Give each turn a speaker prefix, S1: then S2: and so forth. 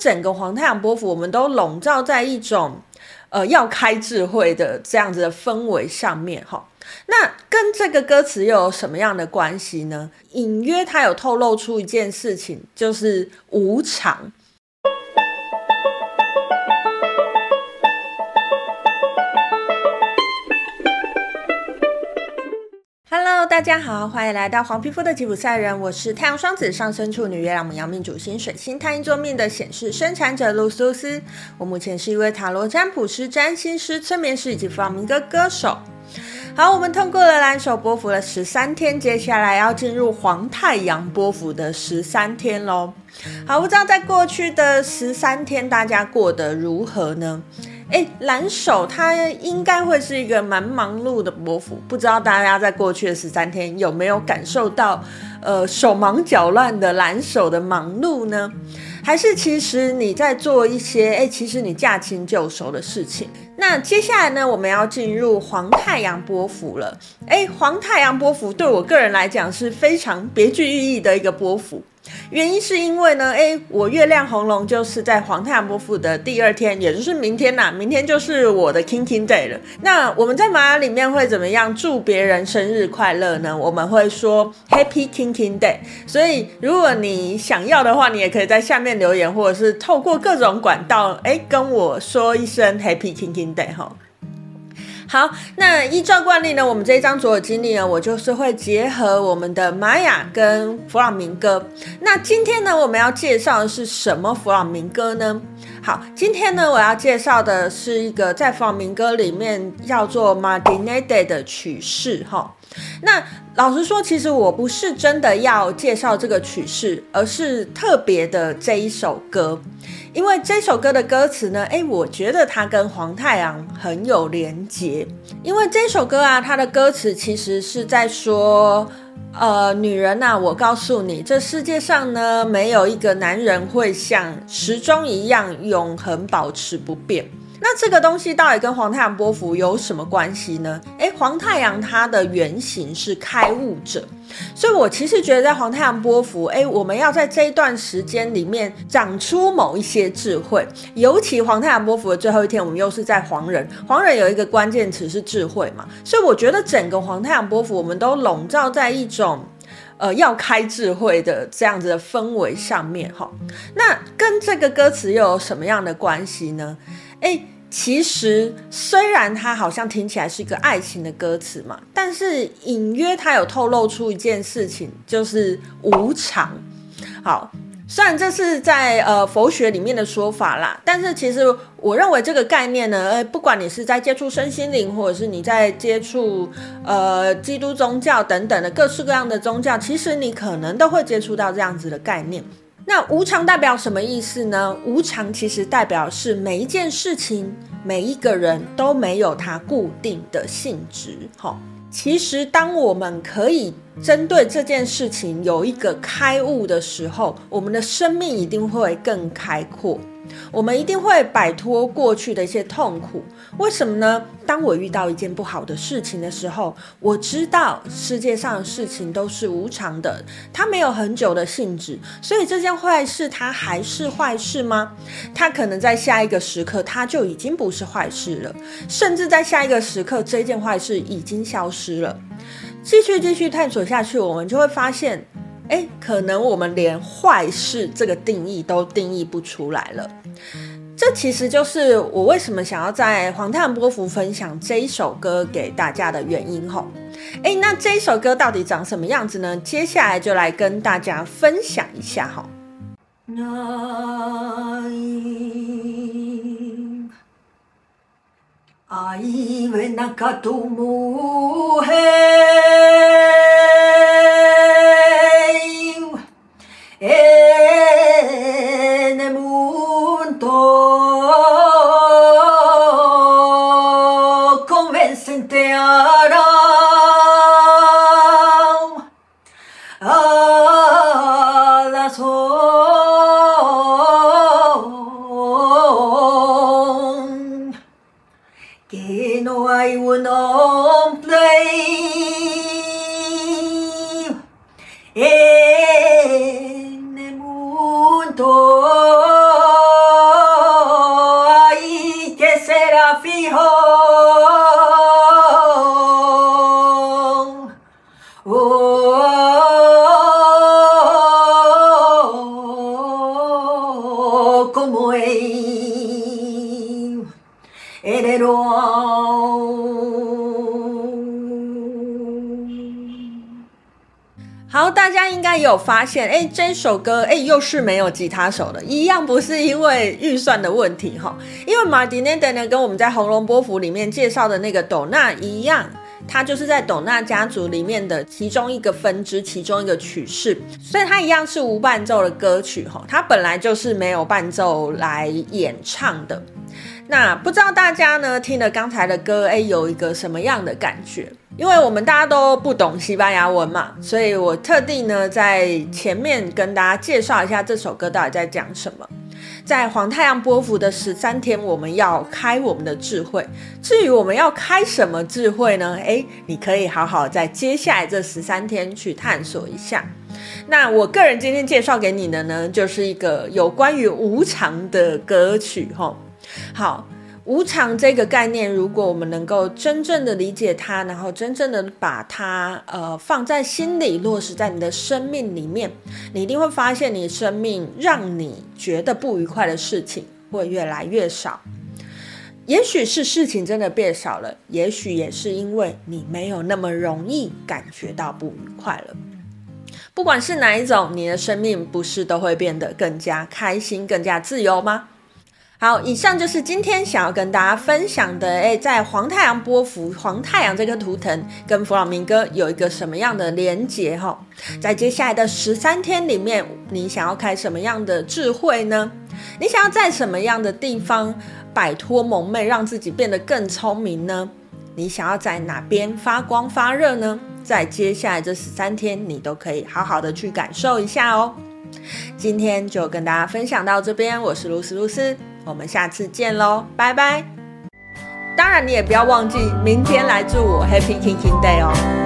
S1: 整个黄太阳波幅，我们都笼罩在一种呃要开智慧的这样子的氛围上面哈。那跟这个歌词又有什么样的关系呢？隐约它有透露出一件事情，就是无常。大家好，欢迎来到黄皮肤的吉普赛人，我是太阳双子上升处女月亮牡羊命主星水星太阴坐命的显示生产者露苏斯。我目前是一位塔罗占卜师、占星师、催眠师以及弗朗明哥歌手。好，我们通过了蓝手波幅的十三天，接下来要进入黄太阳波幅的十三天喽。好，不知道在过去的十三天大家过得如何呢？哎，蓝手他应该会是一个蛮忙碌的伯父，不知道大家在过去的十三天有没有感受到，呃，手忙脚乱的蓝手的忙碌呢？还是其实你在做一些，哎，其实你驾轻就熟的事情？那接下来呢，我们要进入黄太阳波幅了。哎，黄太阳波幅对我个人来讲是非常别具意义的一个波幅。原因是因为呢，诶，我月亮红龙就是在黄太阳波幅的第二天，也就是明天呐，明天就是我的 King King Day 了。那我们在玛雅里面会怎么样祝别人生日快乐呢？我们会说 Happy King King Day。所以如果你想要的话，你也可以在下面留言，或者是透过各种管道，诶，跟我说一声 Happy King King 对哈。好，那依照惯例呢，我们这一张所有经历呢，我就是会结合我们的玛雅跟弗朗明哥。那今天呢，我们要介绍的是什么弗朗明哥呢？好，今天呢，我要介绍的是一个在弗朗明哥里面叫做 Madrinade 的曲式哈。那老实说，其实我不是真的要介绍这个曲式，而是特别的这一首歌。因为这首歌的歌词呢，诶，我觉得它跟黄太阳很有连结。因为这首歌啊，它的歌词其实是在说，呃，女人呐，我告诉你，这世界上呢，没有一个男人会像时钟一样永恒保持不变。那这个东西到底跟黄太阳波幅有什么关系呢？诶，黄太阳它的原型是开悟者，所以我其实觉得在黄太阳波幅，诶，我们要在这一段时间里面长出某一些智慧。尤其黄太阳波幅的最后一天，我们又是在黄人，黄人有一个关键词是智慧嘛，所以我觉得整个黄太阳波幅，我们都笼罩在一种呃要开智慧的这样子的氛围上面哈。那跟这个歌词又有什么样的关系呢？哎，其实虽然它好像听起来是一个爱情的歌词嘛，但是隐约它有透露出一件事情，就是无常。好，虽然这是在呃佛学里面的说法啦，但是其实我认为这个概念呢，呃，不管你是在接触身心灵，或者是你在接触呃基督宗教等等的各式各样的宗教，其实你可能都会接触到这样子的概念。那无常代表什么意思呢？无常其实代表是每一件事情、每一个人都没有它固定的性质。哈，其实当我们可以针对这件事情有一个开悟的时候，我们的生命一定会更开阔。我们一定会摆脱过去的一些痛苦，为什么呢？当我遇到一件不好的事情的时候，我知道世界上的事情都是无常的，它没有恒久的性质，所以这件坏事它还是坏事吗？它可能在下一个时刻，它就已经不是坏事了，甚至在下一个时刻，这件坏事已经消失了。继续继续探索下去，我们就会发现。可能我们连坏事这个定义都定义不出来了。这其实就是我为什么想要在黄探波福分享这一首歌给大家的原因吼。那这首歌到底长什么样子呢？接下来就来跟大家分享一下吼 en el mundo. Convencente hará a las que no hay un hombre 好，大家应该有发现，哎，这首歌，哎，又是没有吉他手的，一样不是因为预算的问题哈，因为马丁内德呢，跟我们在《红龙波符》里面介绍的那个斗娜一样，它就是在董娜家族里面的其中一个分支，其中一个曲式，所以它一样是无伴奏的歌曲哈，它本来就是没有伴奏来演唱的。那不知道大家呢，听了刚才的歌，哎，有一个什么样的感觉？因为我们大家都不懂西班牙文嘛，所以我特地呢在前面跟大家介绍一下这首歌到底在讲什么。在黄太阳波幅的十三天，我们要开我们的智慧。至于我们要开什么智慧呢？诶，你可以好好在接下来这十三天去探索一下。那我个人今天介绍给你的呢，就是一个有关于无常的歌曲，吼，好。无常这个概念，如果我们能够真正的理解它，然后真正的把它呃放在心里，落实在你的生命里面，你一定会发现，你生命让你觉得不愉快的事情会越来越少。也许是事情真的变少了，也许也是因为你没有那么容易感觉到不愉快了。不管是哪一种，你的生命不是都会变得更加开心、更加自由吗？好，以上就是今天想要跟大家分享的。诶，在黄太阳波符，黄太阳这个图腾跟弗朗明哥有一个什么样的连结？哈，在接下来的十三天里面，你想要开什么样的智慧呢？你想要在什么样的地方摆脱蒙昧，让自己变得更聪明呢？你想要在哪边发光发热呢？在接下来这十三天，你都可以好好的去感受一下哦。今天就跟大家分享到这边，我是露丝露丝。我们下次见喽，拜拜！当然，你也不要忘记明天来祝我 Happy King King Day 哦。